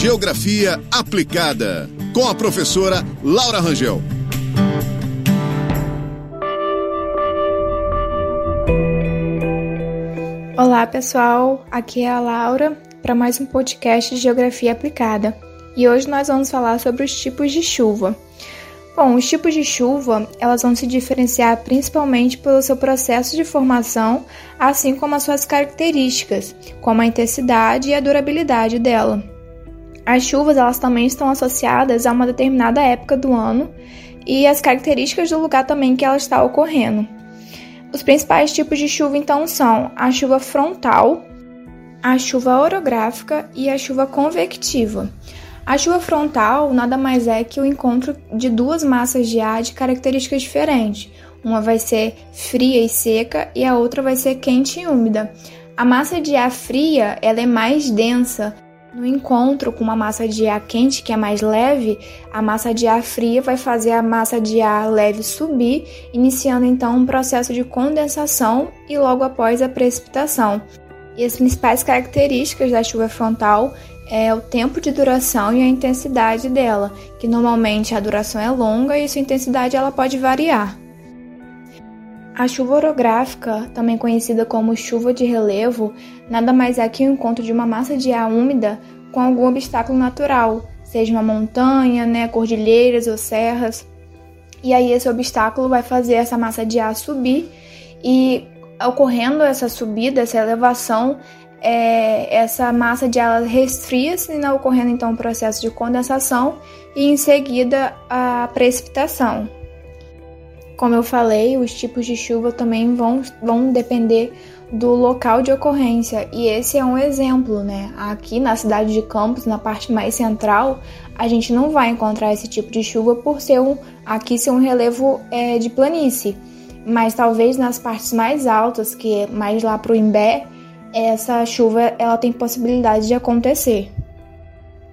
Geografia Aplicada, com a professora Laura Rangel. Olá, pessoal. Aqui é a Laura para mais um podcast de Geografia Aplicada. E hoje nós vamos falar sobre os tipos de chuva. Bom, os tipos de chuva, elas vão se diferenciar principalmente pelo seu processo de formação, assim como as suas características, como a intensidade e a durabilidade dela. As chuvas, elas também estão associadas a uma determinada época do ano e as características do lugar também que ela está ocorrendo. Os principais tipos de chuva então são a chuva frontal, a chuva orográfica e a chuva convectiva. A chuva frontal nada mais é que o encontro de duas massas de ar de características diferentes. Uma vai ser fria e seca e a outra vai ser quente e úmida. A massa de ar fria ela é mais densa. No encontro com uma massa de ar quente que é mais leve, a massa de ar fria vai fazer a massa de ar leve subir, iniciando então um processo de condensação e logo após a precipitação. E as principais características da chuva frontal é o tempo de duração e a intensidade dela, que normalmente a duração é longa e sua intensidade ela pode variar. A chuva orográfica, também conhecida como chuva de relevo, nada mais é que o encontro de uma massa de ar úmida com algum obstáculo natural, seja uma montanha, né, cordilheiras ou serras. E aí esse obstáculo vai fazer essa massa de ar subir e ocorrendo essa subida, essa elevação, é, essa massa de ar resfria-se, né, ocorrendo então o processo de condensação e em seguida a precipitação. Como eu falei, os tipos de chuva também vão, vão depender do local de ocorrência e esse é um exemplo, né? Aqui na cidade de Campos, na parte mais central, a gente não vai encontrar esse tipo de chuva por ser um aqui ser um relevo é, de planície, mas talvez nas partes mais altas, que é mais lá para o Imbé, essa chuva ela tem possibilidade de acontecer.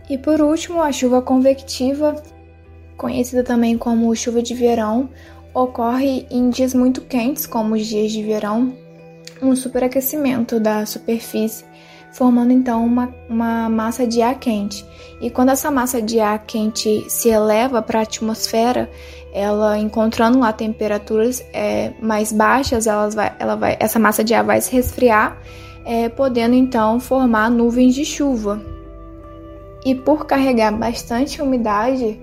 E por último, a chuva convectiva, conhecida também como chuva de verão, ocorre em dias muito quentes, como os dias de verão, um superaquecimento da superfície, formando então uma, uma massa de ar quente. E quando essa massa de ar quente se eleva para a atmosfera, ela encontrando lá temperaturas é, mais baixas, ela vai, ela vai, essa massa de ar vai se resfriar é, podendo então formar nuvens de chuva. E por carregar bastante umidade,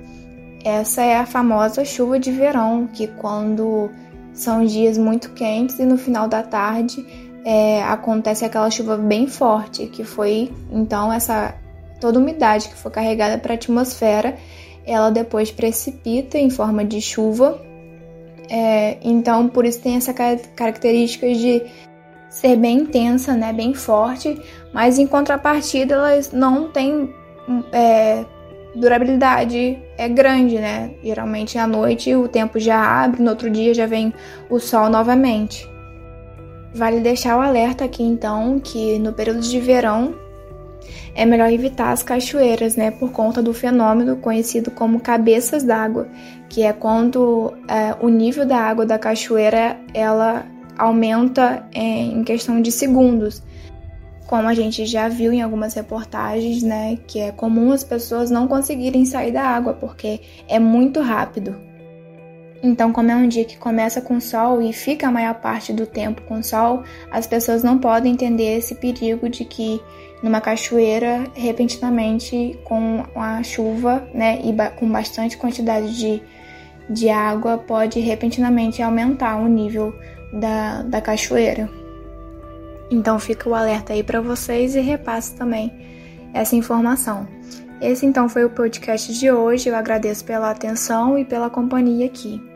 essa é a famosa chuva de verão, que quando são dias muito quentes e no final da tarde é, acontece aquela chuva bem forte, que foi então essa toda umidade que foi carregada para a atmosfera, ela depois precipita em forma de chuva. É, então, por isso tem essa característica de ser bem intensa, né, bem forte, mas em contrapartida elas não têm é, durabilidade é grande, né? Geralmente à noite o tempo já abre, no outro dia já vem o sol novamente. Vale deixar o alerta aqui então que no período de verão é melhor evitar as cachoeiras, né? Por conta do fenômeno conhecido como cabeças d'água, que é quando é, o nível da água da cachoeira ela aumenta em questão de segundos. Como a gente já viu em algumas reportagens, né, que é comum as pessoas não conseguirem sair da água porque é muito rápido. Então, como é um dia que começa com sol e fica a maior parte do tempo com sol, as pessoas não podem entender esse perigo de que numa cachoeira, repentinamente, com a chuva, né, e ba com bastante quantidade de, de água, pode repentinamente aumentar o nível da, da cachoeira. Então fica o alerta aí para vocês e repasse também essa informação. Esse então foi o podcast de hoje. Eu agradeço pela atenção e pela companhia aqui.